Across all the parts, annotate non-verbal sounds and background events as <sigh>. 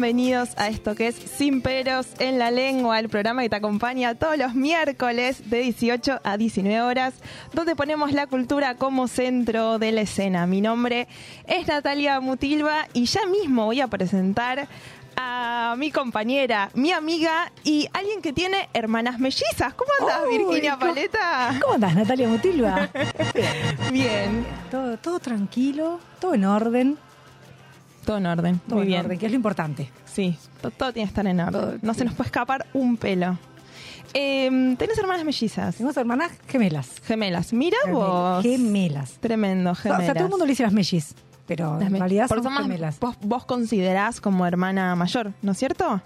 Bienvenidos a esto que es Sin Peros en la Lengua, el programa que te acompaña todos los miércoles de 18 a 19 horas, donde ponemos la cultura como centro de la escena. Mi nombre es Natalia Mutilva y ya mismo voy a presentar a mi compañera, mi amiga y alguien que tiene hermanas mellizas. ¿Cómo andas, Uy, Virginia ¿cómo- Paleta? ¿Cómo andás, Natalia Mutilva? <laughs> Bien, todo, todo tranquilo, todo en orden. Todo en orden. Todo Muy en bien. orden, que es lo importante. Sí, to- todo tiene que estar en orden. Todo, no se nos puede escapar un pelo. Eh, ¿Tenés hermanas mellizas? Tenemos hermanas gemelas. Gemelas. Mira vos. Gemelas. Tremendo, O gemelas. sea, todo el mundo le dice las mellis, pero Las en realidad son más- gemelas. Vos, vos considerás como hermana mayor, ¿no es cierto?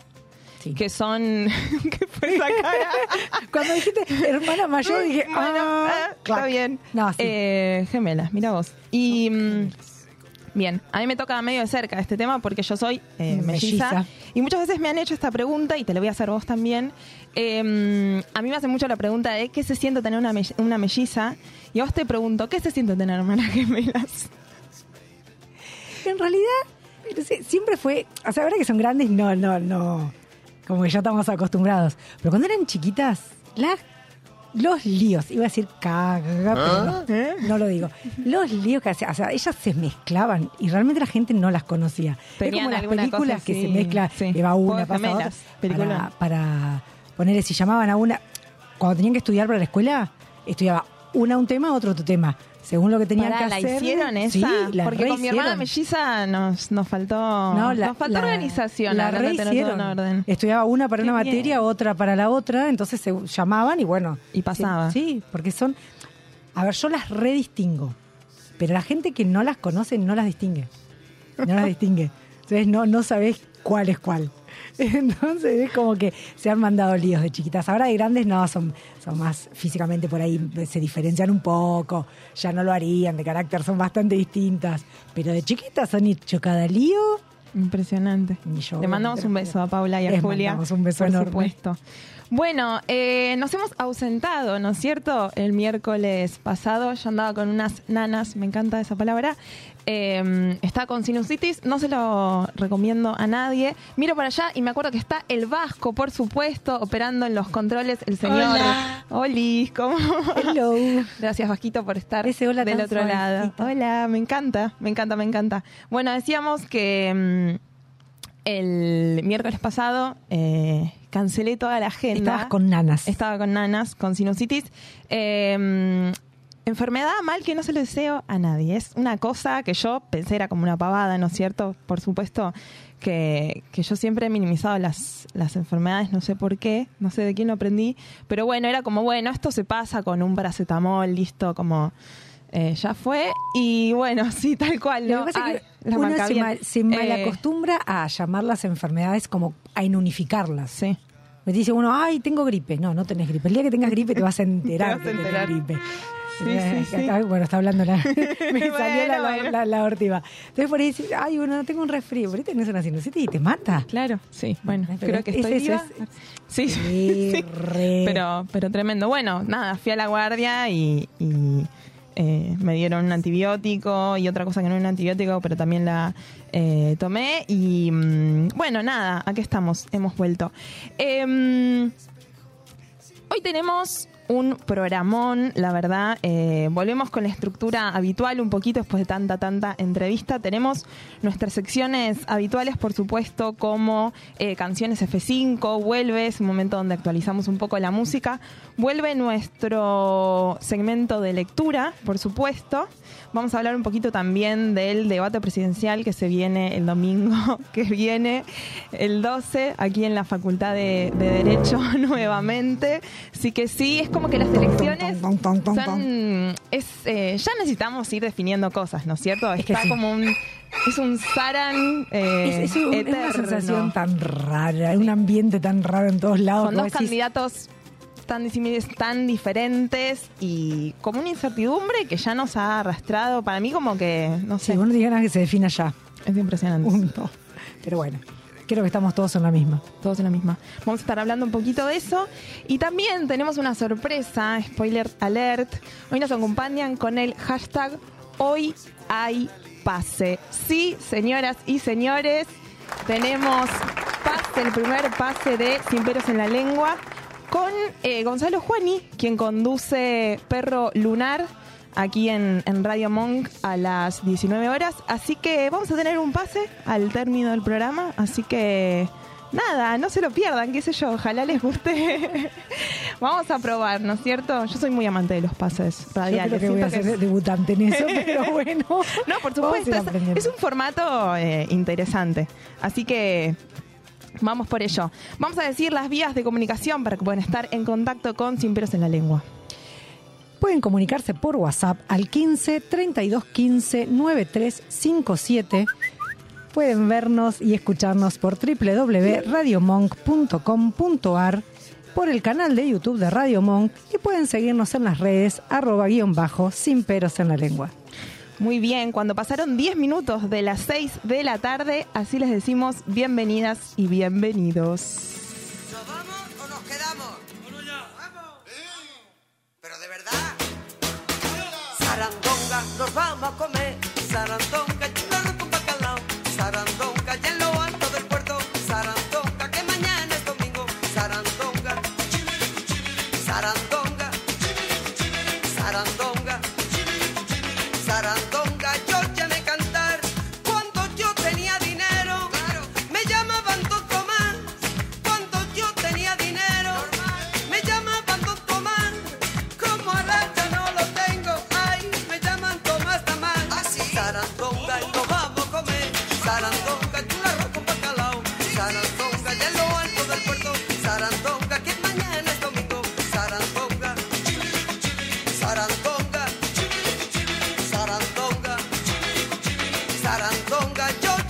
Sí. Que son... <laughs> ¿Qué fue esa cara? <laughs> Cuando dijiste hermana mayor, dije, Bueno, ah, ah, está bien. No, sí. Eh, gemelas, mira vos. Y... Bien, a mí me toca medio de cerca este tema porque yo soy eh, melliza. Melliza. Y muchas veces me han hecho esta pregunta, y te la voy a hacer vos también. Eh, a mí me hace mucho la pregunta de qué se siente tener una, me- una melliza. Y a vos te pregunto, ¿qué se siente tener hermanas gemelas? En realidad, siempre fue, o sea, ahora que son grandes, no, no, no, como que ya estamos acostumbrados. Pero cuando eran chiquitas, las, los líos, iba a decir caga, pero no, ¿Eh? no lo digo. Los líos que hacían, o sea, ellas se mezclaban y realmente la gente no las conocía. es como las películas cosa que se mezclan, sí. que va una, pasa otra, para, para ponerle, si llamaban a una, cuando tenían que estudiar para la escuela, estudiaba una un tema, otro otro tema. Según lo que tenían Pará, que ¿la hacer. hicieron esa? Sí, la Porque con mi hermana melliza nos, nos faltó, No, la- nos faltó la- organización. La rehicieron. orden. Estudiaba una para Qué una bien. materia, otra para la otra, entonces se llamaban y bueno. Y pasaba. Sí, sí, porque son. A ver, yo las redistingo, pero la gente que no las conoce no las distingue. No las distingue. Entonces no, no sabés cuál es cuál. <laughs> Entonces es como que se han mandado líos de chiquitas. Ahora de grandes no, son, son más físicamente por ahí, se diferencian un poco, ya no lo harían, de carácter son bastante distintas. Pero de chiquitas han hecho cada lío Impresionante. Yo, Le mandamos un beso a Paula y a Julia. mandamos un beso por enorme. supuesto. Bueno, eh, nos hemos ausentado, ¿no es cierto? El miércoles pasado yo andaba con unas nanas, me encanta esa palabra. Eh, está con sinusitis, no se lo recomiendo a nadie. Miro para allá y me acuerdo que está el Vasco, por supuesto, operando en los controles, el señor. Hola. Hello. <laughs> Gracias, Vasquito, por estar Ese hola del otro lado. Hola, me encanta, me encanta, me encanta. Bueno, decíamos que mm, el miércoles pasado eh, cancelé toda la agenda. Estabas con nanas. Estaba con nanas, con sinusitis. Eh, enfermedad mal que no se lo deseo a nadie. Es una cosa que yo pensé era como una pavada, ¿no es cierto? Por supuesto que, que yo siempre he minimizado las, las enfermedades, no sé por qué, no sé de quién lo aprendí, pero bueno, era como, bueno, esto se pasa con un paracetamol, listo, como... eh, ya fue y bueno, <laughs> sí, tal cual. Lo ¿no? que pasa Ay, es que la uno se, mal, se Eh, malacostumbra a llamar las enfermedades como a inunificarlas. sí. Me dice uno, ay, tengo gripe. No, no tenés gripe. El día que tengas gripe te vas a enterar <laughs> Te vas a que tenés enterar. gripe. Sí, Eh, sí, sí. acá, bueno, está hablando la... <laughs> me salió la, Bueno, bueno. la, la ortiva. Entonces por ahí dice, ay, bueno, tengo un resfrío. Por ahí tenés una sinusitis y te mata. Claro, sí. Bueno, Pero creo que estoy ese viva. es- Sí, Sí. Pero, pero tremendo. Bueno, nada, fui a la guardia y, y, eh, me dieron un antibiótico y otra cosa que no es un antibiótico, pero también la eh, tomé. Y mm, bueno, nada, aquí estamos, hemos vuelto. Em, hoy tenemos un programón, la verdad. Eh, volvemos con la estructura habitual un poquito después de tanta, tanta entrevista. Tenemos nuestras secciones habituales, por supuesto, como eh, Canciones F5, vuelve, es un momento donde actualizamos un poco la música. Vuelve nuestro segmento de lectura, por supuesto. Vamos a hablar un poquito también del debate presidencial que se viene el domingo, <laughs> que viene el 12, aquí en la Facultad de, de Derecho <laughs> nuevamente. Así que sí, es como que las elecciones son, es, eh, ya necesitamos ir definiendo cosas, ¿no es cierto? Es que sí. como un es un Saran eh, Es, es un- es una sensación tan rara, un ambiente tan raro en todos lados. Que dos decís, candidatos tan disímiles, tan diferentes y como una incertidumbre que ya nos ha arrastrado para mí como que, no sé, Sí, ganas que se defina ya. es impresionante. Punto. Pero bueno, creo que estamos todos en la misma. Todos en la misma. Vamos a estar hablando un poquito de eso. Y también tenemos una sorpresa, spoiler alert. Hoy nos acompañan con el hashtag Hoy hay pase. Sí, señoras y señores, tenemos pase, el primer pase de Sin peros en la lengua con eh, Gonzalo Juani, quien conduce Perro Lunar aquí en, en Radio Monk a las 19 horas. Así que vamos a tener un pase al término del programa. Así que nada, no se lo pierdan, qué sé yo, ojalá les guste. <laughs> vamos a probar, ¿no es cierto? Yo soy muy amante de los pases Yo radiales. creo que voy a Siento ser debutante en eso, <laughs> pero bueno. no, por supuesto, es un formato eh, interesante. Así que vamos por ello. Vamos a decir las vías de comunicación para que puedan estar en contacto con Sin Peros en la Lengua. Pueden comunicarse por WhatsApp al 15 32 15 9357. Pueden vernos y escucharnos por www.radiomonk.com.ar, por el canal de YouTube de Radio Monk y pueden seguirnos en las redes arroba guion bajo sin peros en la lengua. Muy bien, cuando pasaron 10 minutos de las 6 de la tarde, así les decimos bienvenidas y bienvenidos. Vamos a comer. Sarandonga, Sarandonga, yo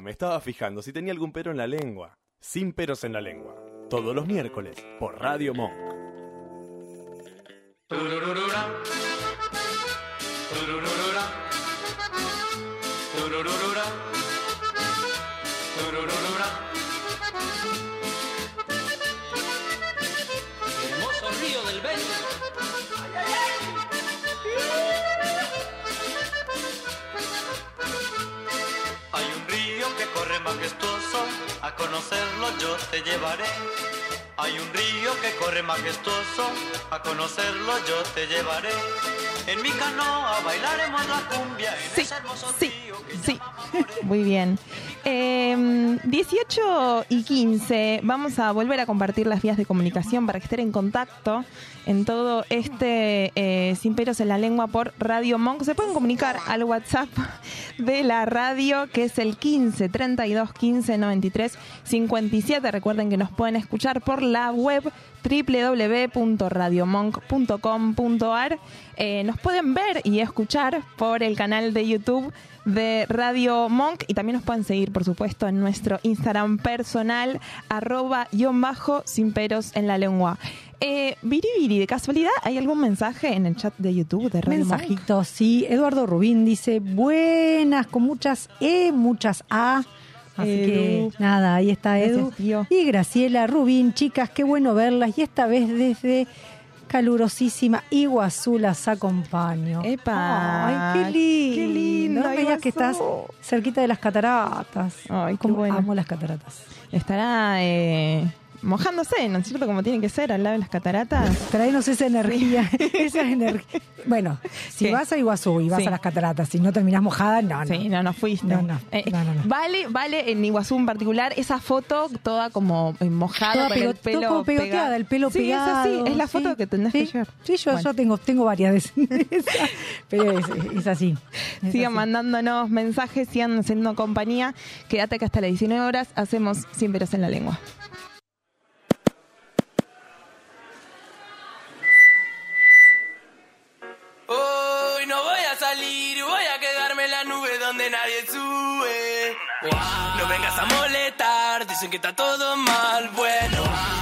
Me estaba fijando si tenía algún pero en la lengua. Sin peros en la lengua. Todos los miércoles por Radio Monk. Conocerlo yo te llevaré. Hay un río que corre majestuoso, a conocerlo yo te llevaré. En mi canoa bailaremos la cumbia en Sí, ese hermoso sí, río que sí. Muy bien. Eh, 18 y 15 vamos a volver a compartir las vías de comunicación para que estén en contacto en todo este eh, Sin Peros en la Lengua por Radio Monk. Se pueden comunicar al WhatsApp de la radio que es el 15 32 15 93 57. Recuerden que nos pueden escuchar por la web www.radiomonk.com.ar. Eh, nos pueden ver y escuchar por el canal de YouTube de Radio Monk y también nos pueden seguir, por supuesto, en nuestro Instagram personal, arroba guion bajo sin peros en la lengua. Eh, Viri Viri, de casualidad, ¿hay algún mensaje en el chat de YouTube de Radio Monk? Mensajito, sí. Eduardo Rubín dice, buenas, con muchas E, muchas A. Así Edu. que nada, ahí está Edu. Y Graciela Rubín, chicas, qué bueno verlas. Y esta vez desde calurosísima Iguazú las acompaño. ¡Epa! Ay, qué lindo. ¡Qué lindo, No me digas que estás cerquita de las cataratas. Ay, qué Como bueno. amo las cataratas. Estará eh, mojándose, ¿no es cierto? Como tiene que ser, al lado de las cataratas. Traenos esa energía, <laughs> esa energía. Bueno, si ¿Qué? vas a Iguazú y vas Sí. a las cataratas y no terminás mojada, no, no. Sí, no, no fuiste. No, no, Eh, no, no, no. Vale, vale, en Iguazú en particular, esa foto toda como eh, mojada Toda con el pelo todo como pegoteada, pegado. el pelo sí, pegado. es así, es la foto sí. que tendrás sí. que llevar. Sí, yo, Bueno. yo tengo, tengo varias <laughs> de esas, pero es, es así. es Sigan así. mandándonos mensajes, sigan haciendo compañía. Quédate que hasta las 19 horas hacemos Sin Peros en la Lengua. Salir, voy a quedarme en la nube donde nadie sube. No vengas a molestar, dicen que está todo mal. Bueno,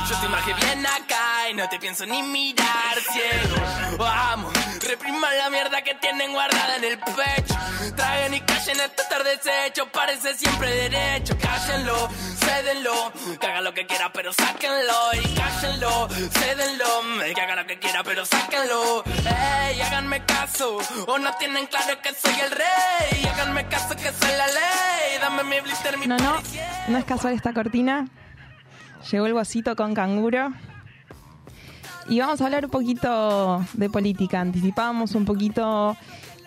yo estoy más que bien acá y no te pienso ni mirar ciego. Vamos, repriman la mierda que tienen guardada en el pecho. Traguen y callen esto estar deshecho, parece siempre derecho. Cállenlo, cédenlo, que haga lo que quiera, pero sáquenlo. Y cállenlo, cédenlo, que haga lo que quiera, pero sáquenlo. Ey, háganme caso, o no tienen claro que soy el rey. Háganme caso que soy la ley. Dame mi blister, mi No, no, no es casual esta cortina. Llegó el guasito con canguro. Y vamos a hablar un poquito de política. Anticipábamos un poquito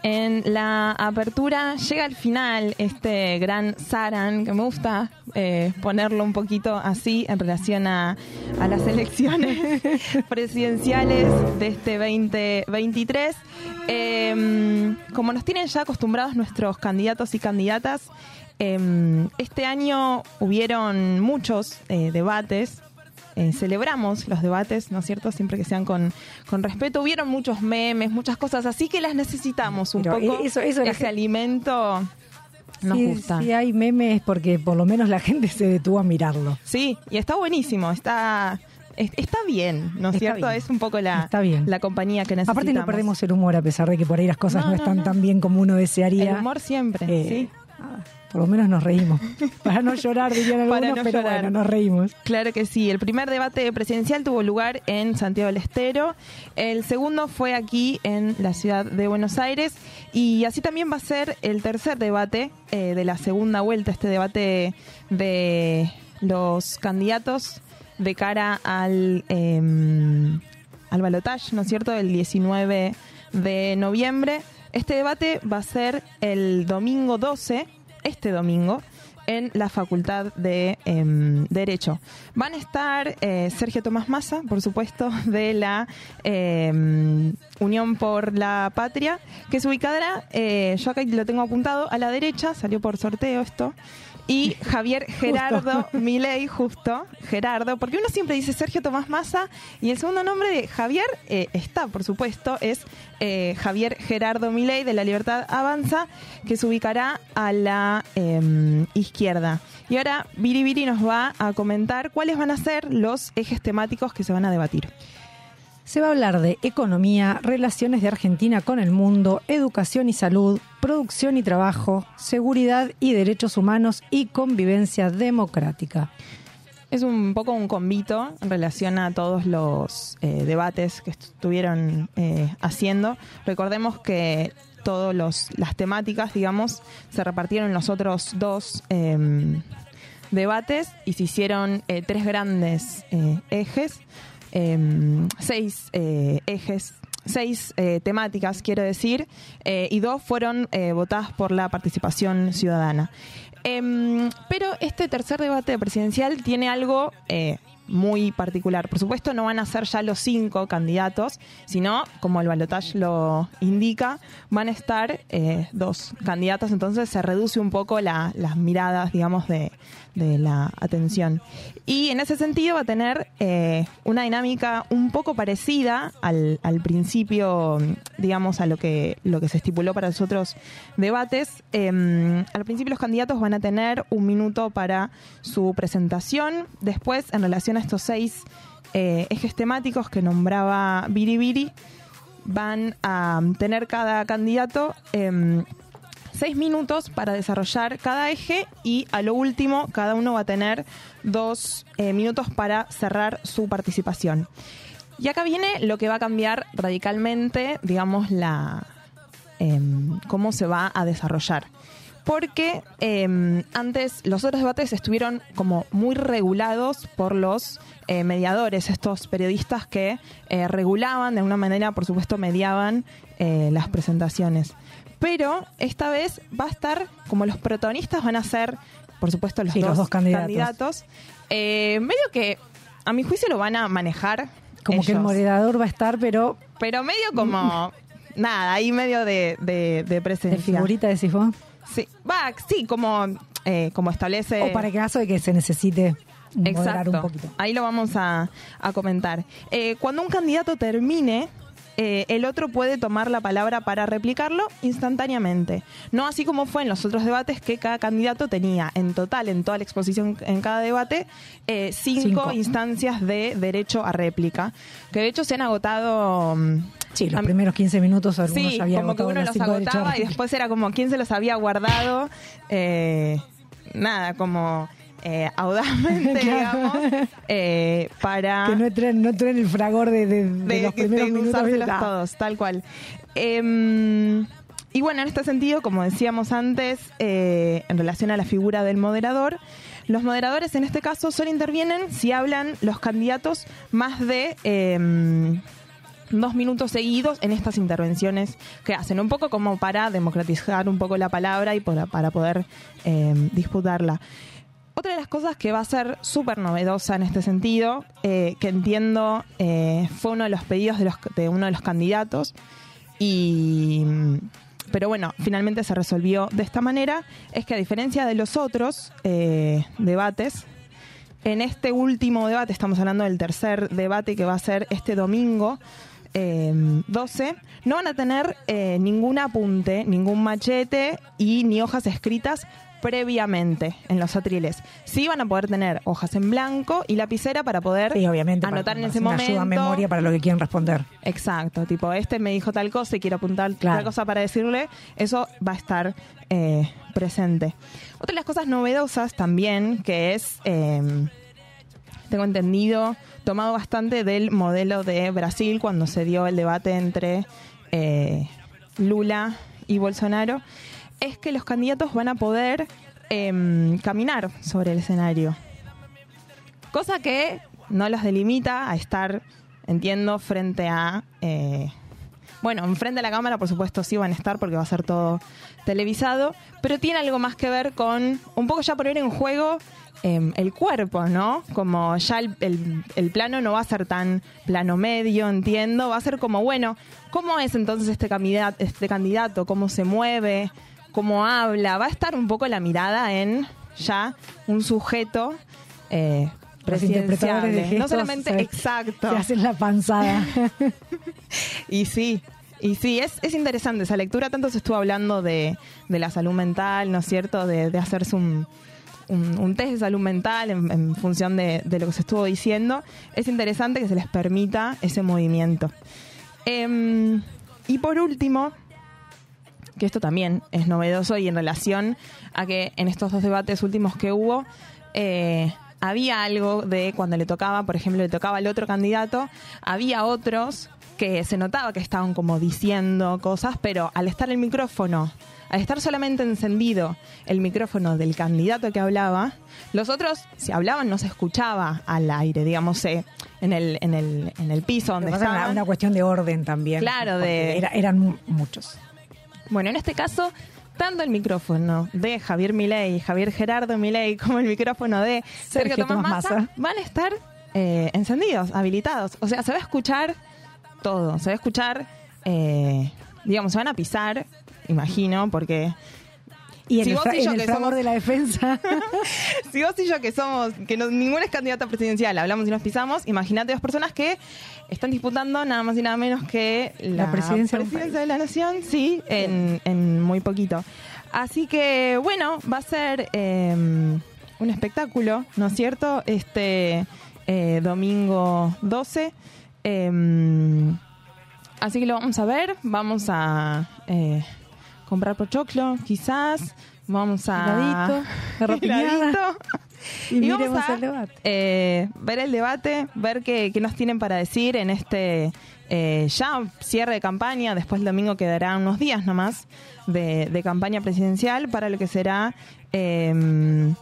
en la apertura. Llega al final este gran Saran, que me gusta eh, ponerlo un poquito así en relación a, a las elecciones <laughs> presidenciales de este 2023. Eh, como nos tienen ya acostumbrados nuestros candidatos y candidatas, eh, este año hubieron muchos eh, debates. Eh, celebramos los debates, ¿no es cierto? Siempre que sean con, con respeto. Hubieron muchos memes, muchas cosas así que las necesitamos un Pero poco. eso- eso Ese alimento nos Sí, gusta. Si hay memes porque por lo menos la gente se detuvo a mirarlo. Sí, y está buenísimo, está es- está bien, ¿no es cierto? bien. Es un poco la, Está bien. la compañía que necesitamos. Aparte no perdemos el humor a pesar de que por ahí las cosas No, no, no, están no. tan bien como uno desearía. el humor siempre, Eh, sí. ah, Por lo menos nos reímos. <laughs> Para no llorar, dirían Para algunos, no pero llorar. bueno, nos reímos. Claro que sí. El primer debate presidencial tuvo lugar en Santiago del Estero. El segundo fue aquí en la ciudad de Buenos Aires. Y así también va a ser el tercer debate eh, de la segunda vuelta, este debate de los candidatos de cara al, eh, al balotaje, ¿no es cierto?, el 19 de noviembre. Este debate va a ser el domingo 12, este domingo, en la Facultad de em, Derecho. Van a estar eh, Sergio Tomás Massa, por supuesto, <laughs> de la em, Unión por la Patria, que se ubicará, eh, yo acá lo tengo apuntado, a la derecha, salió por sorteo esto, y Javier <laughs> Gerardo Milei, justo, Gerardo, porque uno siempre dice Sergio Tomás Massa y el segundo nombre de Javier eh, está, por supuesto, es eh, Javier Gerardo Milei de La Libertad Avanza, que se ubicará a la eh, izquierda. Y ahora Viri Viri nos va a comentar cuáles van a ser los ejes temáticos que se van a debatir. Se va a hablar de economía, relaciones de Argentina con el mundo, educación y salud, producción y trabajo, seguridad y derechos humanos y convivencia democrática. Es un poco un convito en relación a todos los eh, debates que estuvieron eh, haciendo. Recordemos que todas las temáticas, digamos, se repartieron en los otros dos eh, debates y se hicieron eh, tres grandes ejes, eh, seis ejes, seis eh, temáticas, quiero decir, eh, y dos fueron eh, votadas por la participación ciudadana. Em, pero este tercer debate presidencial tiene algo eh, muy particular. Por supuesto, no van a ser ya los cinco candidatos, sino, como el balotaje lo indica, van a estar eh, dos candidatos, entonces se reduce un poco la- las miradas, digamos, de, la atención. Y en ese sentido va a tener eh, una dinámica un poco parecida al, principio, digamos, a lo que, lo que se estipuló para los otros debates. Eh, al principio los candidatos van a tener un minuto para su presentación. Después, en relación estos seis eh, ejes temáticos que nombraba Biri Biri, van a tener cada candidato em, seis minutos para desarrollar cada eje y a lo último cada uno va a tener dos eh, minutos para cerrar su participación. Y acá viene lo que va a cambiar radicalmente, digamos, la em, cómo se va a desarrollar. Porque em, antes los otros debates estuvieron como muy regulados por los eh, mediadores, estos periodistas que eh, regulaban, de alguna manera, por supuesto, mediaban eh, las presentaciones. Pero esta vez va a estar, como los protagonistas van a ser, por supuesto, los, Sí, dos, los dos candidatos. candidatos, medio que a mi juicio lo van a manejar. Como que el ellos. moderador va a estar, pero Pero medio como. <laughs> Nada, ahí medio de, de, de de presencia. figurita decís vos. Sí, va, sí, como, eh, como establece. O para el caso de que se necesite Exacto. un poquito. Ahí lo vamos a, a comentar. Eh, cuando un candidato termine, eh, el otro puede tomar la palabra para replicarlo instantáneamente. No así como fue en los otros debates que cada candidato tenía en total, en toda la exposición, en cada debate, eh, cinco, Cinco. instancias de derecho a réplica. Que de hecho se han agotado... Sí, los primeros 15 minutos algunos Sí, ya había como que uno los de agotaba y después era como quién se los había guardado. eh, nada, como eh, audazmente, <laughs> Claro. digamos, eh, para Que no entren, no entren el fragor de, de- de de, los primeros minutos. Ah, todos, tal cual. Em, y bueno, en este sentido, como decíamos antes, eh, en relación a la figura del moderador, los moderadores en este caso solo intervienen si hablan los candidatos más de em, dos minutos seguidos en estas intervenciones que hacen, un poco como para democratizar un poco la palabra y para, poder em, disputarla. Otra de las cosas que va a ser súper novedosa en este sentido, eh, que entiendo eh, fue uno de los pedidos de, uno de los candidatos, y, pero bueno, finalmente se resolvió de esta manera, es que a diferencia de los otros eh, debates, en este último debate, estamos hablando del tercer debate que va a ser este domingo eh, 12, no van a tener eh, ningún apunte, ningún machete y ni hojas escritas previamente en los atriles. Sí van a poder tener hojas en blanco y lapicera para poder Sí, obviamente. para anotar en ese momento. ayuda a memoria para lo que quieran responder. Exacto, tipo, este me dijo tal cosa y quiero apuntar Claro. tal cosa para decirle, eso va a estar eh, presente. Otra de las cosas novedosas también, que es, eh, tengo entendido, tomado bastante del modelo de Brasil cuando se dio el debate entre eh, Lula y Bolsonaro, es que los candidatos van a poder em, caminar sobre el escenario. Cosa que no los delimita a estar, entiendo, frente a... eh, bueno, enfrente a la cámara, por supuesto, sí van a estar porque va a ser todo televisado, pero tiene algo más que ver con un poco ya poner en juego eh, el cuerpo, ¿no? Como ya el, el- el plano no va a ser tan plano medio, entiendo, va a ser como, bueno, ¿cómo es entonces este candidato, este candidato? ¿Cómo se mueve? ¿Cómo habla? Va a estar un poco la mirada en ya un sujeto eh, presidenciable. gestos, no solamente ¿sabes? exacto. Se hacen la panzada. <laughs> Y sí, y sí, es, es interesante esa lectura. Tanto se estuvo hablando de, de la salud mental, ¿no es cierto? De, de hacerse un, un, test de salud mental en, función de, de lo que se estuvo diciendo. Es interesante que se les permita ese movimiento. Em, y por último, que esto también es novedoso y en relación a que en estos dos debates últimos que hubo, eh, había algo de cuando le tocaba, por ejemplo, le tocaba al otro candidato, había otros que se notaba que estaban como diciendo cosas, pero al estar el micrófono, al estar solamente encendido el micrófono del candidato que hablaba, los otros, si hablaban, no se escuchaba al aire, digamos, eh, en, el, en, el, en el piso donde una, estaban. una cuestión de orden también. Claro, de- era- eran mu- muchos. Bueno, en este caso, tanto el micrófono de Javier Milei, Javier Gerardo Milei, como el micrófono de Sergio, Sergio Tomás, Tomás Massa, Massa. van a estar eh, encendidos, habilitados. O sea, se va a escuchar todo, se va a escuchar, eh, digamos, se van a pisar, imagino, porque Y en Si el, vos fra- y yo en el que fragor somos- de la defensa. <laughs> si vos y yo que somos, que no, ninguno es candidato presidencial, hablamos y nos pisamos, imagínate dos personas que están disputando nada más y nada menos que la, La presidencia de un presidencia de la nación, sí, en, en muy poquito. Así que, bueno, va a ser eh, un espectáculo, ¿no es cierto? Este eh, domingo 12. eh, así que lo vamos a ver, vamos a eh, comprar pochoclo, quizás. Vamos a... Heladito. <laughs> <laughs> Y vamos a, el debate. eh, ver el debate, ver qué, qué nos tienen para decir en este eh, ya cierre de campaña. Después el domingo quedará unos días nomás de, de campaña presidencial para lo que será eh,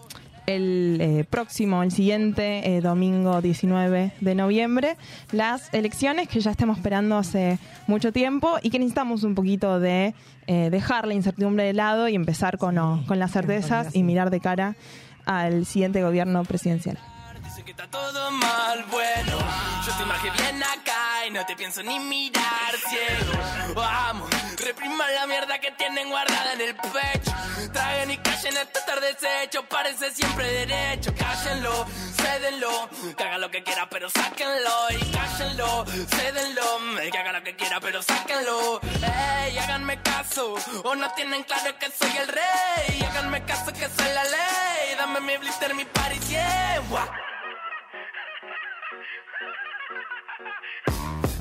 el eh, próximo, el siguiente eh, domingo 19 de noviembre, las elecciones que ya estamos esperando hace mucho tiempo y que necesitamos un poquito de eh, dejar la incertidumbre de lado y empezar con, con las certezas y mirar de cara al siguiente gobierno presidencial. Que está todo mal, bueno Yo te imagé bien acá y no te pienso ni mirar ciego. Vamos, repriman la mierda que tienen guardada en el pecho. Traguen y callen este estar deshecho Parece siempre derecho, cállenlo, cédenlo Que haga lo que quiera pero sáquenlo. Y cállenlo, cédenlo Que haga lo que quiera pero sáquenlo. Ey, háganme caso O no tienen claro que soy el rey. Háganme caso que soy la ley Dame mi blister, mi party, yeah Guau.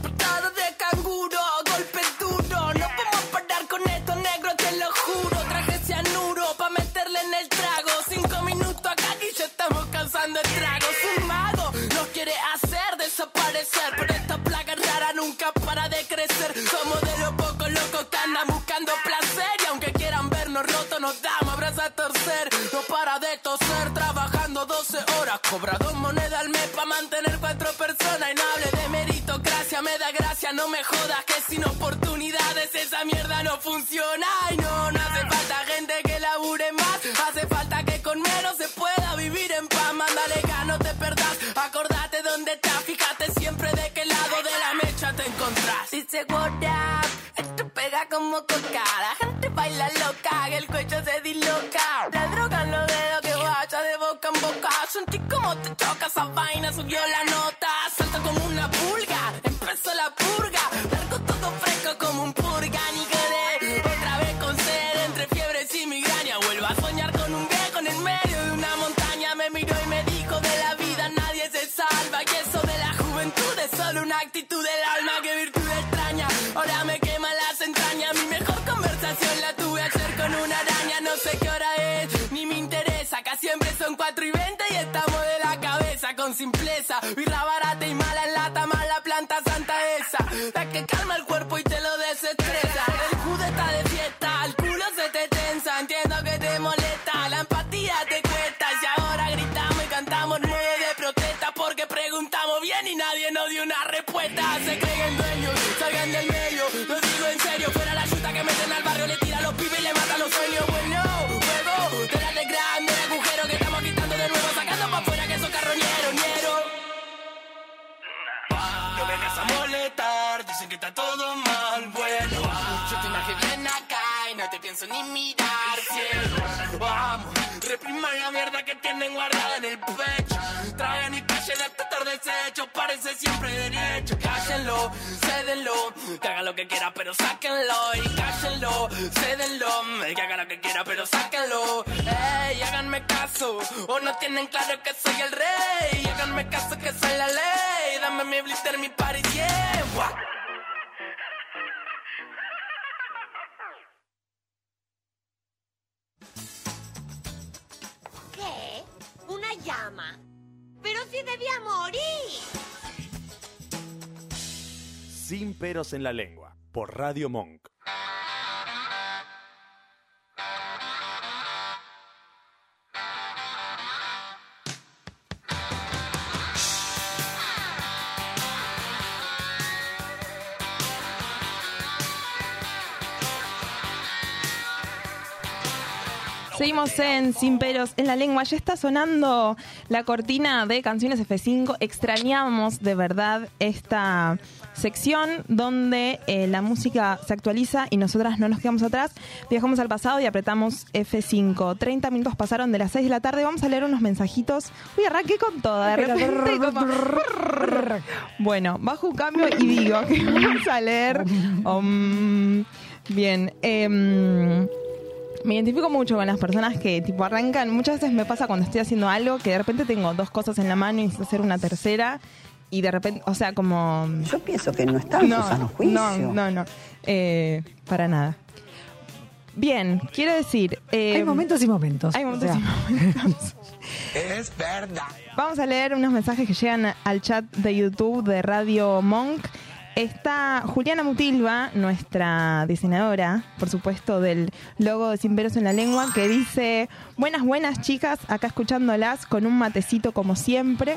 Patada de canguro, golpe duro. No podemos parar con esto, negro, te lo juro. Traje cianuro pa' meterle en el trago. Cinco minutos acá y ya estamos cansando el trago. Un mago nos quiere hacer desaparecer. Pero esta plaga rara nunca para de crecer. Somos de los pocos locos que andan buscando placer. Y aunque quieran vernos rotos, nos damos abrazos a torcer. No para de toser, trabajando 12 horas. Cobra dos monedas al mes pa' mantener cuatro personas. Y no hable de meritocracia, me da gracia, no me jodas. Que sin oportunidades esa mierda no funciona. Y no, no hace falta gente que labure más. Hace falta que con menos se pueda vivir en paz. Mándale acá, no te perdás. Acordate dónde estás, fíjate siempre de qué lado de la mecha te encontrás. Dice what up, esto pega como coca. La gente baila loca, el cuello se disloca. La droga en los dedos que vaya de boca en boca. Sentí como te choca esa vaina, subió la santa como simpleza. Birra barata y mala en lata, mala planta santa esa. La que calma el cuerpo y te lo desestresa. Está todo mal, bueno. Yo te imagino bien acá y no te pienso ni mirar cielo. Vamos, repriman la mierda que tienen guardada en el pecho. Traen y callen hasta estar deshecho, parece siempre derecho. Cállenlo, cédenlo, que haga lo que quiera, pero sáquenlo. Y cállenlo, cédenlo, que haga lo que quiera, pero sáquenlo. Ey, háganme caso, o no tienen claro que soy el rey. Háganme caso que soy la ley. Dame mi blister, mi party, yeah. Pero si debía morir. Sin peros en la lengua, por Radio Monk. Seguimos en Sin Peros en la Lengua. Ya está sonando la cortina de Canciones F5. Extrañamos de verdad esta sección donde eh, la música se actualiza y nosotras no nos quedamos atrás. Viajamos al pasado y apretamos F5. 30 minutos pasaron de las 6 de la tarde. Vamos a leer unos mensajitos. Uy, arranqué con todo. De repente, Bueno, bajo un cambio y digo que <laughs> vamos a leer. um, bien. em, me identifico mucho con las personas que tipo arrancan. Muchas veces me pasa cuando estoy haciendo algo que de repente tengo dos cosas en la mano y necesito hacer una tercera. Y de repente, o sea, como. Yo pienso que no está en su sano juicio. no, no, no. Eh, para nada. Bien, quiero decir. eh, Hay momentos y momentos. hay momentos O sea, y momentos. <laughs> Es verdad. Vamos a leer unos mensajes que llegan al chat de YouTube de Radio Monk. Está Juliana Mutilva, nuestra diseñadora, por supuesto, del logo de Sin Peros en la Lengua, que dice, buenas, buenas chicas, acá escuchándolas con un matecito como siempre.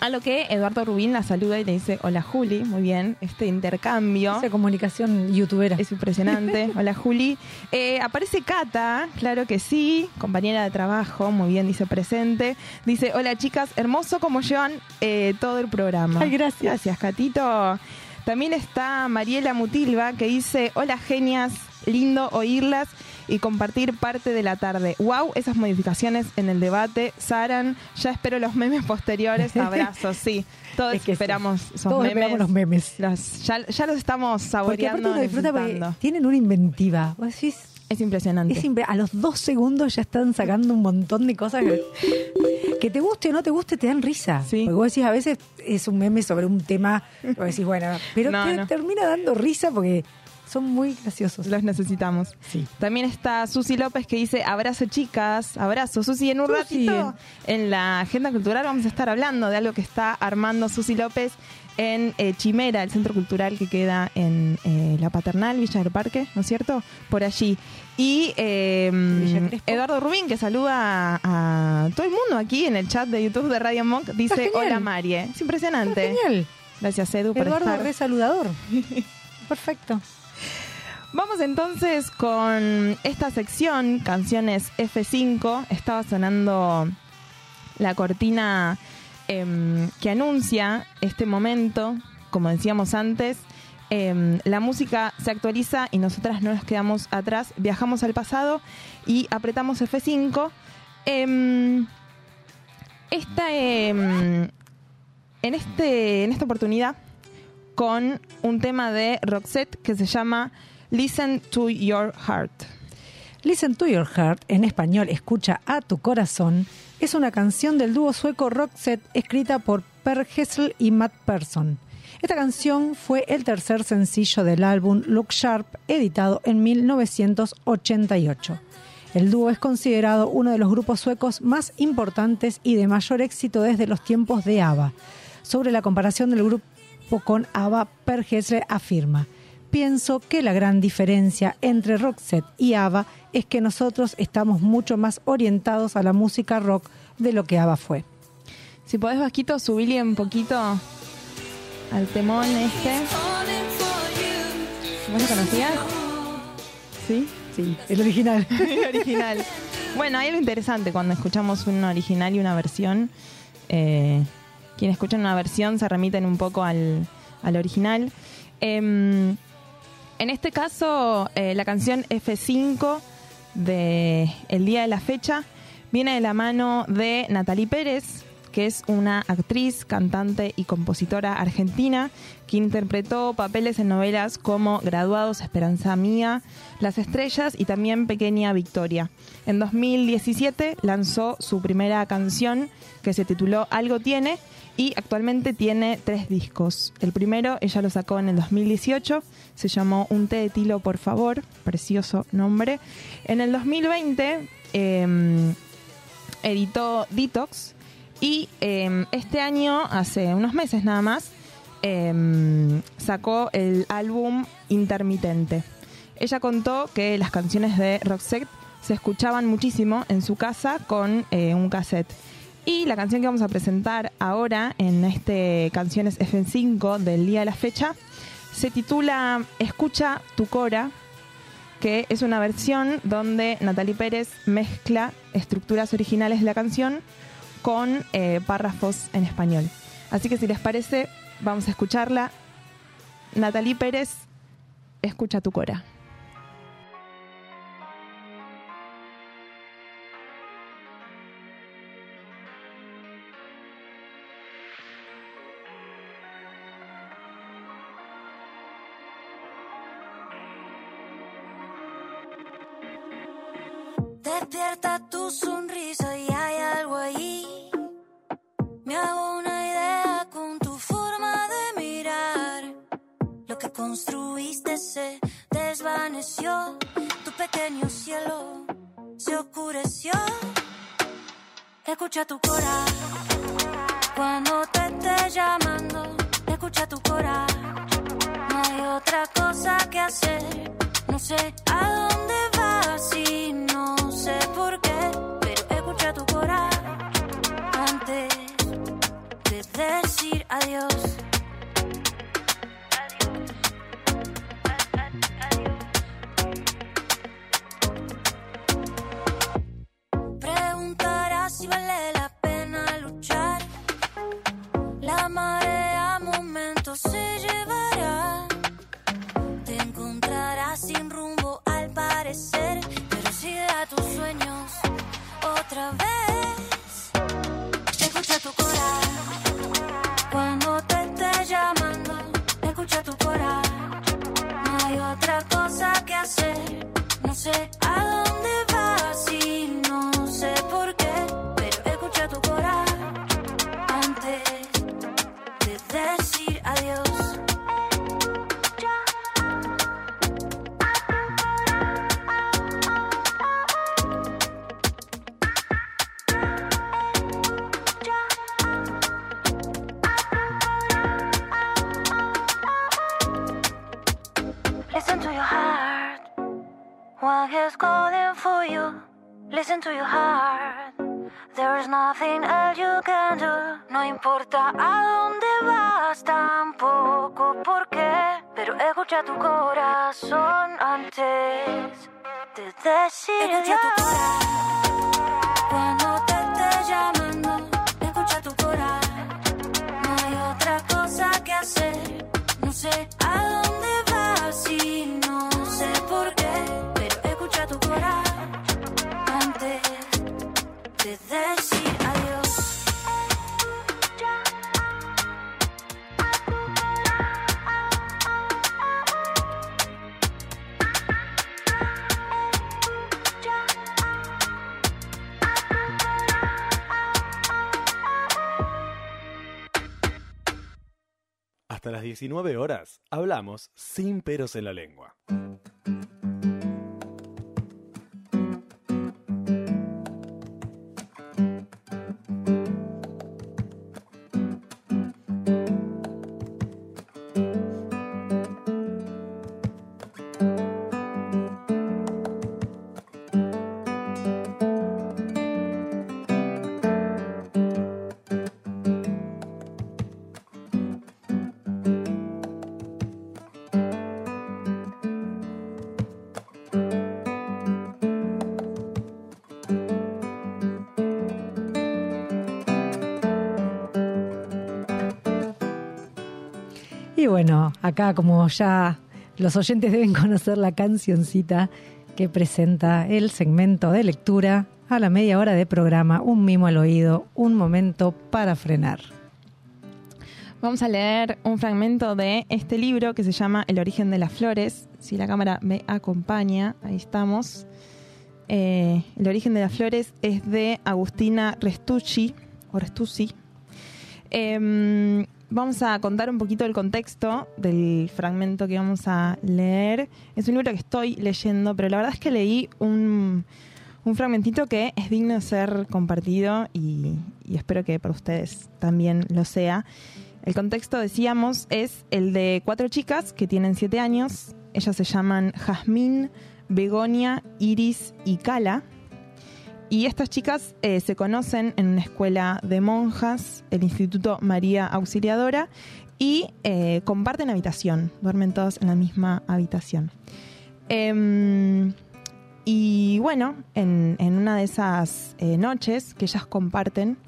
A lo que Eduardo Rubín la saluda y le dice, hola Juli, muy bien, este intercambio. Esa comunicación youtubera. Es impresionante. <laughs> Hola, Juli. Eh, aparece Cata, claro que sí, compañera de trabajo, muy bien, dice presente. Dice, hola chicas, hermoso como llevan eh, todo el programa. Ay, gracias. Gracias, Catito. También está Mariela Mutilva que dice, hola genias, lindo oírlas y compartir parte de la tarde. Wow, esas modificaciones en el debate. Saran, ya espero los memes posteriores. <laughs> Abrazos, sí. Todos Es que sí. esperamos esos Todos memes. esperamos los memes. Los- ya, ya los estamos Porque aparte saboreando. uno disfruta porque necesitando. tienen una inventiva. Vos decís, Es impresionante. es impre- a los dos segundos ya están sacando un montón de cosas que, que te guste o no te guste, te dan risa. Sí. Porque vos decís, a veces es un meme sobre un tema, vos decís, bueno, pero <laughs> No, te no. termina dando risa porque son muy graciosos. Los necesitamos. Sí. También está Susi López que dice, abrazo chicas, abrazo. Susi, en un Susi. ratito en la agenda cultural vamos a estar hablando de algo que está armando Susi López en eh, Chimera, el centro cultural que queda en eh, La Paternal, Villa del Parque, ¿no es cierto? Por allí. Y eh. Eduardo Rubín, que saluda a, a todo el mundo aquí en el chat de YouTube de Radio Monk, dice, hola Marie. Es impresionante. Genial. Gracias, Edu, por Eduardo estar. re saludador. <laughs> Perfecto. Vamos entonces con esta sección, canciones F5. Estaba sonando la cortina em, que anuncia este momento, como decíamos antes. em, la música se actualiza y nosotras no nos quedamos atrás, viajamos al pasado y apretamos F5. Em, esta, en, este, en esta oportunidad con un tema de Roxette que se llama Listen to Your Heart. Listen to Your Heart, en español Escucha a tu corazón, es una canción del dúo sueco Roxette escrita por Per Gessle y Matt Persson. Esta canción fue el tercer sencillo del álbum Look Sharp, editado en 1988. El dúo es considerado uno de los grupos suecos más importantes y de mayor éxito desde los tiempos de ABBA. Sobre la comparación del grupo con ABBA, Per Gessle afirma: Pienso que la gran diferencia entre Roxette y ABBA es que nosotros estamos mucho más orientados a la música rock de lo que ABBA fue. Si podés, Vasquito, subirle un poquito al temón este. ¿Vos lo conocías? ¿Sí? Sí, el original. <laughs> el original. Bueno, ahí lo interesante cuando escuchamos un original y una versión. Eh, quienes escuchan una versión se remiten un poco al, al original. Em, En este caso, eh, la canción F5 de El Día de la Fecha viene de la mano de Natalie Pérez, que es una actriz, cantante y compositora argentina que interpretó papeles en novelas como Graduados, Esperanza Mía, Las Estrellas y también Pequeña Victoria. En 2017 lanzó su primera canción que se tituló Algo Tiene y actualmente tiene tres discos. El primero ella lo sacó en el 2018, se llamó Un té de tilo por favor, precioso nombre. En el 2020 eh, editó Detox y eh, este año, hace unos meses nada más, eh, sacó el álbum Intermitente. Ella contó que las canciones de Roxette se escuchaban muchísimo en su casa con eh, un cassette. Y la canción que vamos a presentar ahora en este Canciones F5 del día de la fecha se titula Escucha tu cora, que es una versión donde Natalie Pérez mezcla estructuras originales de la canción con eh, párrafos en español. Así que si les parece, vamos a escucharla. Natalie Pérez, escucha tu cora. Despierta tu sonrisa y hay algo ahí. Me hago una idea con tu forma de mirar. Lo que construiste se desvaneció. Tu pequeño cielo se oscureció. Escucha tu cora cuando te esté llamando. Escucha tu cora. No hay otra cosa que hacer. No sé a dónde vas y is calling for you. Listen to your heart. There is nothing else you can do. No importa a dónde vas, tampoco por qué. Pero escucha tu corazón antes de decir Escucha tu. Cuando te esté llamando, escucha tu cora. No hay otra cosa que hacer. No sé Hasta las 19 horas hablamos sin peros en la lengua. Y bueno, acá como ya los oyentes deben conocer la cancioncita que presenta el segmento de lectura a la media hora de programa, un mimo al oído, un momento para frenar. Vamos a leer un fragmento de este libro que se llama El origen de las flores. Si la cámara me acompaña, ahí estamos. Eh, el origen de las flores es de Agustina Restucci, o Restucci. Em, vamos a contar un poquito el contexto del fragmento que vamos a leer. Es un libro que estoy leyendo, pero la verdad es que leí un, un fragmentito que es digno de ser compartido y, y espero que para ustedes también lo sea. El contexto, decíamos, es el de cuatro chicas que tienen siete años. Ellas se llaman Jazmín, Begonia, Iris y Cala. Y estas chicas eh, se conocen en una escuela de monjas, el Instituto María Auxiliadora, y eh, comparten habitación, duermen todos en la misma habitación. Em, y bueno, en, una de esas eh, noches que ellas comparten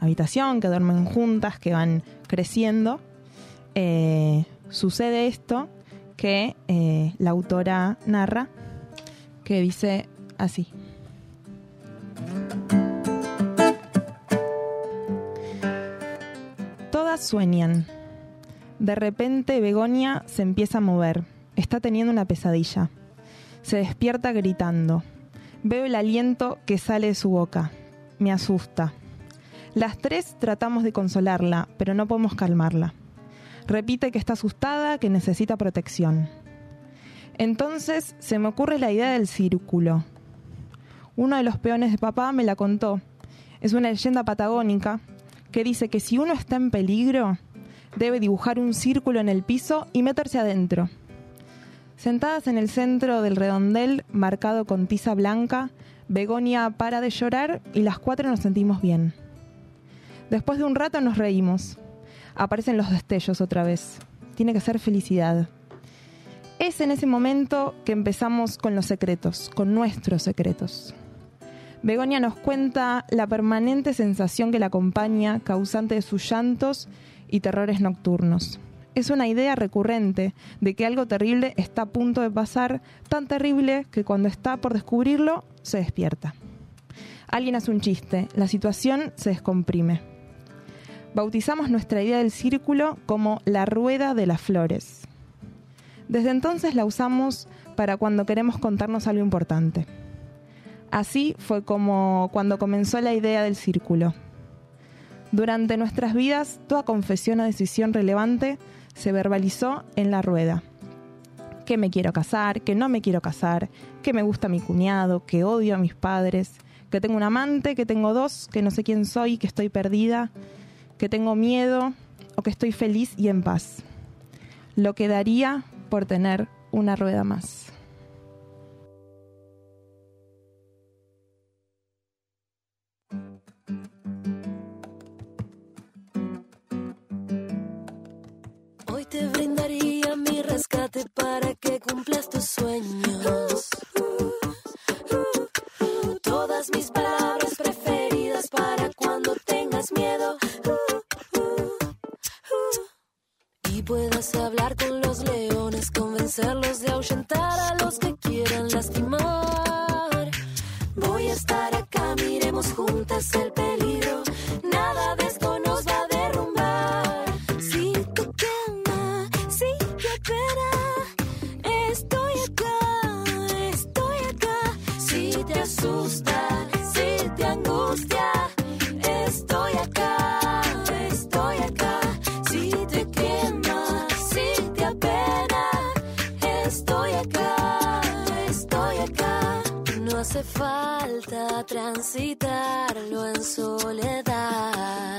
habitación, que duermen juntas, que van creciendo, sucede esto que la autora narra, que dice así. Todas sueñan. De repente Begonia se empieza a mover. Está teniendo una pesadilla. Se despierta gritando. Veo el aliento que sale de su boca. Me asusta. Las tres tratamos de consolarla, pero no podemos calmarla. Repite que está asustada, que necesita protección. Entonces se me ocurre la idea del círculo. Uno de los peones de papá me la contó. Es una leyenda patagónica que dice que si uno está en peligro, debe dibujar un círculo en el piso y meterse adentro. Sentadas en el centro del redondel, marcado con tiza blanca, Begonia para de llorar y las cuatro nos sentimos bien. Después de un rato nos reímos. Aparecen los destellos otra vez. Tiene que ser felicidad. Es en ese momento que empezamos con los secretos, con nuestros secretos. Begonia nos cuenta la permanente sensación que la acompaña, causante de sus llantos y terrores nocturnos. Es una idea recurrente de que algo terrible está a punto de pasar, tan terrible que cuando está por descubrirlo, se despierta. Alguien hace un chiste, la situación se descomprime. Bautizamos nuestra idea del círculo como la rueda de las flores. Desde entonces la usamos para cuando queremos contarnos algo importante. Así fue como cuando comenzó la idea del círculo. Durante nuestras vidas, toda confesión o decisión relevante se verbalizó en la rueda. Que me quiero casar, que no me quiero casar, que me gusta mi cuñado, que odio a mis padres, que tengo un amante, que tengo dos, que no sé quién soy, que estoy perdida, que tengo miedo o que estoy feliz y en paz. Lo que daría por tener una rueda más. Para que cumplas tus sueños. Todas mis palabras preferidas para cuando tengas miedo. Y puedas hablar con los leones, convencerlos de ahuyentar a los que quieran lastimar. Voy a estar acá, miremos juntas el peligro. Transitarlo en soledad.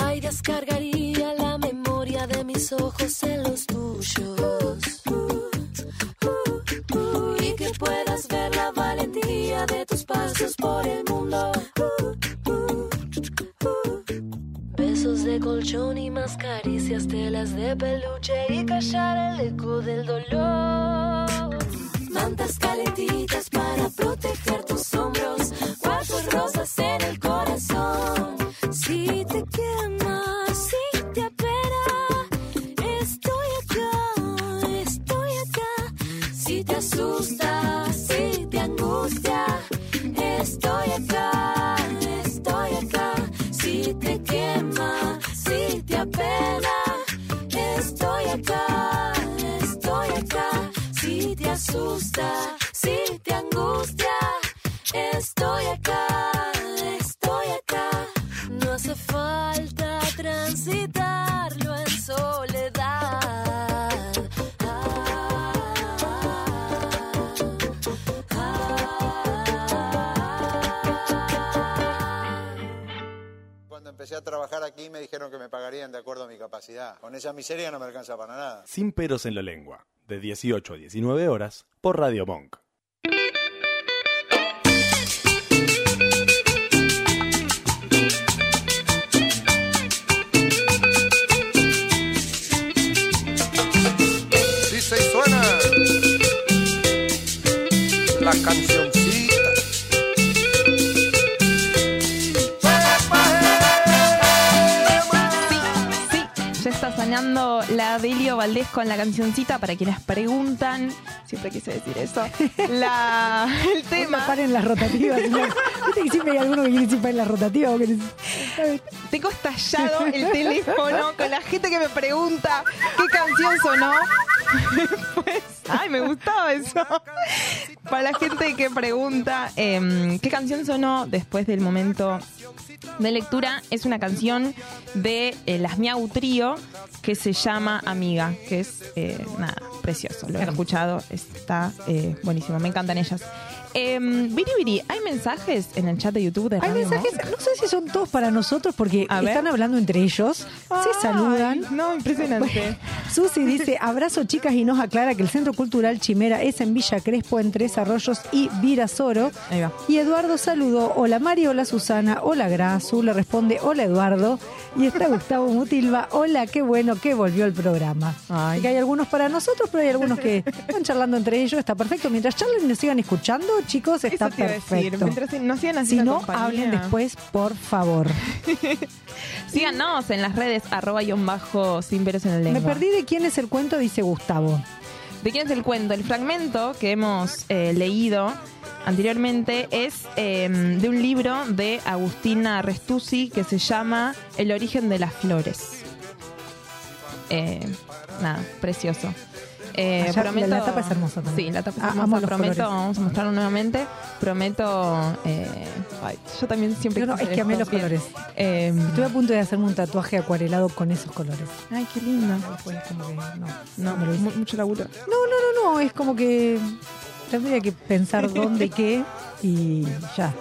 Ay, mis ojos en miseria no me alcanza para nada. Sin peros en la lengua, de 18 a 19 horas, por Radio Monk. Dice y suena la cancioncita. Está sonando la Delio Valdés con la cancioncita para quienes preguntan. Siempre quise decir eso. La, <laughs> el tema. paren las rotativas. ¿no? Viste que siempre hay alguno que quiere decir las rotativas. Tengo estallado el teléfono con la gente que me pregunta qué canción sonó. <laughs> Pues, ay, me gustaba eso. Para la gente que pregunta em, qué canción sonó después del momento de lectura, es una canción de eh, las Miau Trío que se llama Amiga, que es, eh, nada, precioso. Lo he escuchado, está eh, buenísimo, me encantan ellas. Em, Viri Viri, ¿hay mensajes en el chat de YouTube de Hay Radio mensajes, Monk? no sé si son todos para nosotros porque A ver. están hablando entre ellos, se saludan. No, impresionante. Susi dice, abrazo chicas y nos aclara que el Centro Cultural Chimera es en Villa Crespo, en Tres Arroyos y Virasoro. Ahí va. Y Eduardo saludó, hola Mari, hola Susana, hola Grazu, le responde, hola Eduardo. Y está <laughs> Gustavo Mutilva, hola, qué bueno que volvió el programa. Que hay algunos para nosotros, pero hay algunos que están charlando entre ellos, está perfecto. Mientras charlen y nos sigan escuchando, chicos, está Eso te iba a decir. Mientras nos sigan Si haciendo no, compañía. hablen después, por favor. <laughs> Síganos en las redes arroba y un bajo sin peros en la lengua. Me perdí de quién es el cuento, dice Gustavo. ¿De quién es el cuento? El fragmento que hemos eh, leído anteriormente es eh, de un libro de Agustina Restucci que se llama El origen de las flores. Eh, nada, precioso. Eh, Allá, prometo, la- la tapa es hermosa también. Sí, la tapa es Ah, hermosa. prometo, colores. vamos a mostrarlo nuevamente. Prometo. eh, ay, yo también siempre. No, no, quise es que amé los colores. Eh, Estuve a punto de hacerme un tatuaje acuarelado con esos colores. Ay, qué lindo. Después como que no. No, me lo hice. mucho laburo. No, no, no, no, es como que tendría que pensar <laughs> dónde, qué y ya.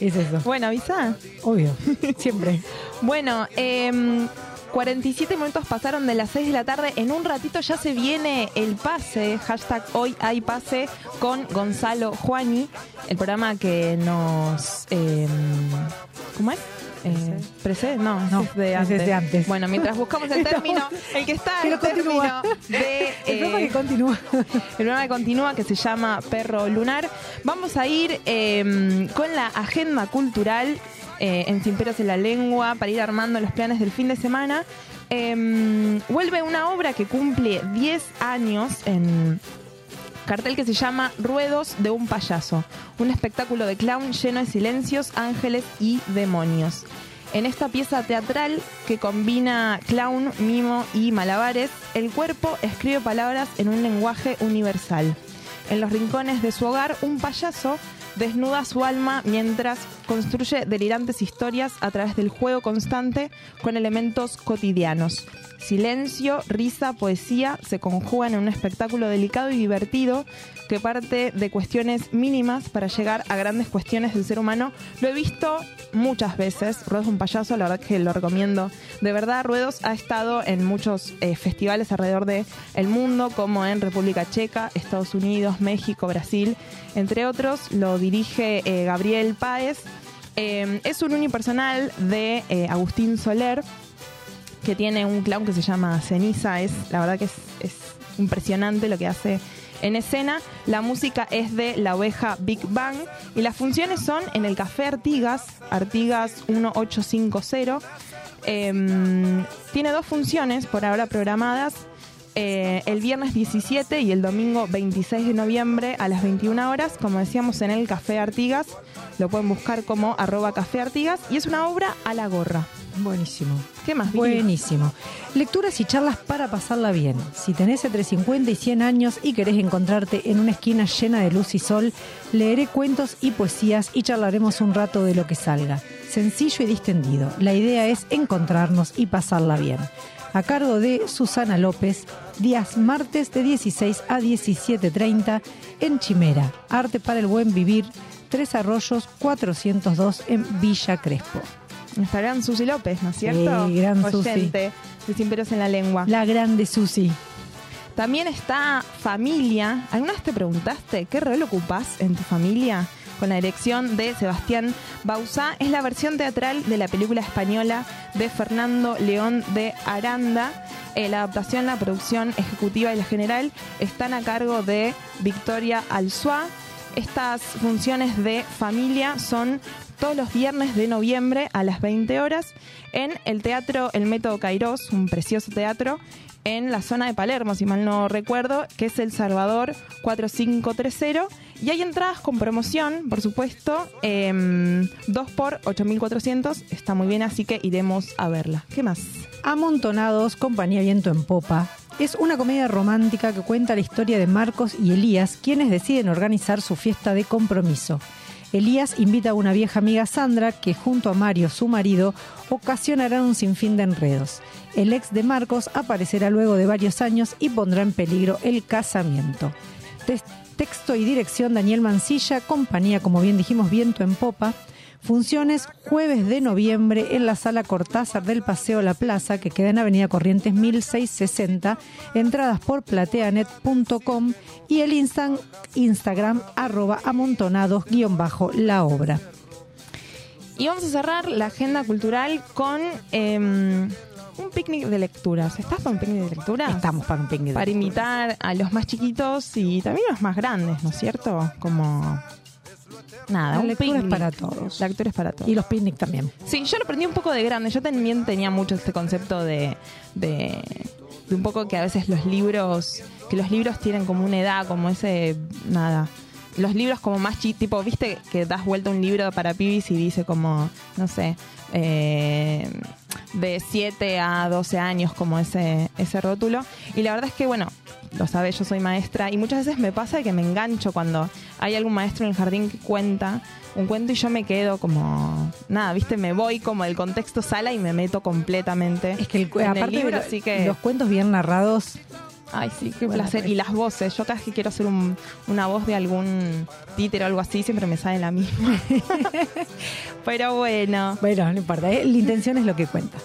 Es eso. Bueno, avisa. Obvio, siempre. <laughs> Bueno, em, 47 minutos pasaron de las 6 de la tarde. En un ratito ya se viene el pase. Hashtag hoy hay pase con Gonzalo Juani. El programa que nos... em, ¿Cómo es? Eh, ¿Precede? No, No, es de antes. es de antes. Bueno, mientras buscamos el <laughs> término, el que está <laughs> el término de... <laughs> El programa eh, que continúa. el programa que continúa, que se llama Perro Lunar. Vamos a ir eh, con la agenda cultural eh, en Sin en la Lengua para ir armando los planes del fin de semana. Eh, vuelve una obra que cumple 10 años en cartel que se llama Ruedos de un payaso, un espectáculo de clown lleno de silencios, ángeles y demonios. En esta pieza teatral que combina clown, mimo y malabares, el cuerpo escribe palabras en un lenguaje universal. En los rincones de su hogar, un payaso desnuda su alma mientras construye delirantes historias a través del juego constante con elementos cotidianos. Silencio, risa, poesía se conjugan en un espectáculo delicado y divertido que parte de cuestiones mínimas para llegar a grandes cuestiones del ser humano. Lo he visto muchas veces, Ruedos de un payaso, la verdad que lo recomiendo. De verdad, Ruedos ha estado en muchos eh, festivales alrededor del el mundo, como en República Checa, Estados Unidos, México, Brasil, entre otros. Lo dirige eh, Gabriel Páez Eh, es un unipersonal de eh, Agustín Soler, que tiene un clown que se llama Ceniza. Es, la verdad que es, es impresionante lo que hace en escena. La música es de la oveja Big Bang y las funciones son en el Café Artigas, Artigas 1850. Em, tiene dos funciones por ahora programadas. Eh, el viernes 17 y el domingo 26 de noviembre a las 21 horas, como decíamos en el Café Artigas, lo pueden buscar como arroba Café Artigas y es una obra a la gorra. Buenísimo. ¿Qué más? Buenísimo. Lecturas y charlas para pasarla bien. Si tenés entre 50 y 100 años y querés encontrarte en una esquina llena de luz y sol, leeré cuentos y poesías y charlaremos un rato de lo que salga. Sencillo y distendido. La idea es encontrarnos y pasarla bien. A cargo de Susana López, días martes de 16 a 17.30 en Chimera. Arte para el buen vivir. Tres Arroyos 402 en Villa Crespo. Nuestra gran Susi López, ¿no es cierto? Sí, gran Susi. Oyente de Sin Pelos en la Lengua. La grande Susi. También está Familia. ¿Alguna vez te preguntaste qué rol ocupás en tu familia? Con la dirección de Sebastián Bauzá. Es la versión teatral de la película española de Fernando León de Aranda. Eh, la adaptación, la producción ejecutiva y la general están a cargo de Victoria Alzuá. Estas funciones de familia son todos los viernes de noviembre a las 20 horas en el Teatro El Método Cairós, un precioso teatro en la zona de Palermo, si mal no recuerdo, que es el Salvador 4530. Y hay entradas con promoción, por supuesto, 2 por 8400. Está muy bien, así que iremos a verla. ¿Qué más? Amontonados, Compañía Viento en Popa. Es una comedia romántica que cuenta la historia de Marcos y Elías, quienes deciden organizar su fiesta de compromiso. Elías invita a una vieja amiga Sandra, que junto a Mario, su marido, ocasionarán un sinfín de enredos. El ex de Marcos aparecerá luego de varios años y pondrá en peligro el casamiento. Texto y dirección Daniel Mancilla, compañía, como bien dijimos, Viento en Popa. Funciones jueves de noviembre en la sala Cortázar del Paseo La Plaza, que queda en Avenida Corrientes 1660. Entradas por plateanet.com y el instan- Instagram arroba amontonados guion bajo la obra. Y vamos a cerrar la agenda cultural con em, un picnic de lecturas. ¿Estás para un picnic de lecturas? Estamos para un picnic de Para lecturas. invitar a los más chiquitos y también a los más grandes, ¿no es cierto? Como... Nada, La un lectura es picnic. para todos. La lectura es para todos. Y los picnic también. Sí, yo lo aprendí un poco de grande. Yo también tenía mucho este concepto de, de, de un poco que a veces los libros, que los libros tienen como una edad, como ese, nada. Los libros como más chi, tipo, viste que das vuelta un libro para pibis y dice como, no sé, eh, de 7 a 12 años como ese, ese rótulo. Y la verdad es que, bueno, lo sabes, yo soy maestra y muchas veces me pasa que me engancho cuando hay algún maestro en el jardín que cuenta un cuento y yo me quedo como, nada, viste, me voy como el contexto sala y me meto completamente. Es que el, en el aparte libro, de así que... los cuentos bien narrados Ay, sí, qué Bueno, placer. pues. Y las voces. Yo cada vez que quiero hacer un- una voz de algún títer o algo así, siempre me sale la misma. <laughs> Pero bueno. Bueno, no importa, ¿eh? la intención es lo que cuenta.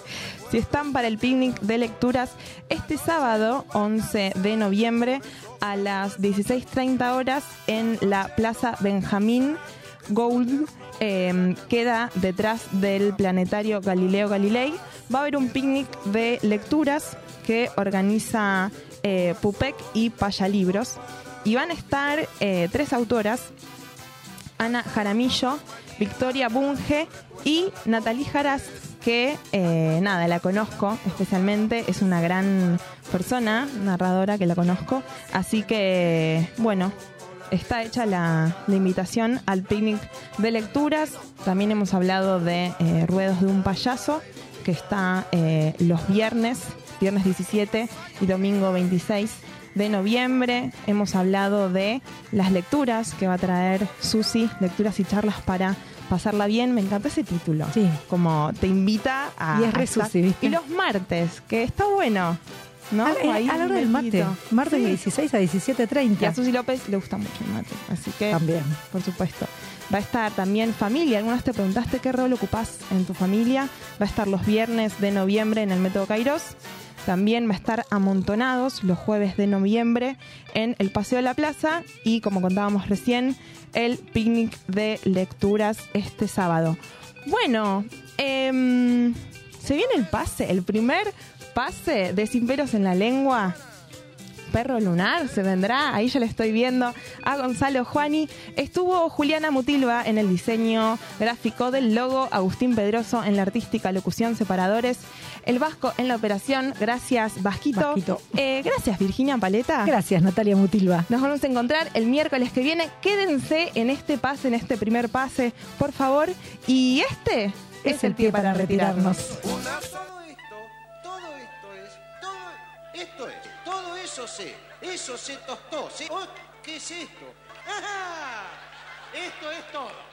Si están para el picnic de lecturas, este sábado, 11 de noviembre, a las 16.30 horas, en la Plaza Benjamín Gould, eh, queda detrás del planetario Galileo Galilei. Va a haber un picnic de lecturas que organiza eh, Pupec y Paya Libros. Y van a estar eh, tres autoras, Ana Jaramillo, Victoria Bunge y Natalie Jaras, que eh, nada, la conozco especialmente, es una gran persona, narradora que la conozco, así que bueno, está hecha la, invitación al picnic de lecturas, también hemos hablado de eh, Ruedos de un payaso, que está los viernes, viernes 17 y domingo 26 de noviembre. Hemos hablado de las lecturas que va a traer Susi, lecturas y charlas para pasarla bien. Me encanta ese título. Sí. Como te invita a. Y es re. Y los martes, que está bueno. ¿No? A, eh, Ahí a la hora del mate, martes Sí. de 16 a 17.30. Y a Susi López le gusta mucho el mate. Así que. También. Por supuesto. Va a estar también familia. ¿Alguna vez te preguntaste qué rol ocupás en tu familia? Va a estar los viernes de noviembre en el Método Kairos. También va a estar amontonados los jueves de noviembre en el Paseo de la Plaza y como contábamos recién, el picnic de lecturas este sábado. Bueno, em, se viene el pase, el primer pase de Sin Peros en la Lengua. Perro Lunar se vendrá, ahí ya le estoy viendo a Gonzalo Juani. Estuvo Juliana Mutilva en el diseño gráfico del logo, Agustín Pedroso en la artística locución separadores, el Vasco en la operación. Gracias, Vasquito. Vasquito. Eh, gracias, Virginia Paleta. Gracias, Natalia Mutilva. Nos vamos a encontrar el miércoles que viene. Quédense en este pase, en este primer pase, por favor. Y este es, el pie para retirarnos. Una, todo esto, todo esto es, todo esto es, eso se, eso se tostó, ¿sí? Oh, ¿Qué es esto? Esto es todo.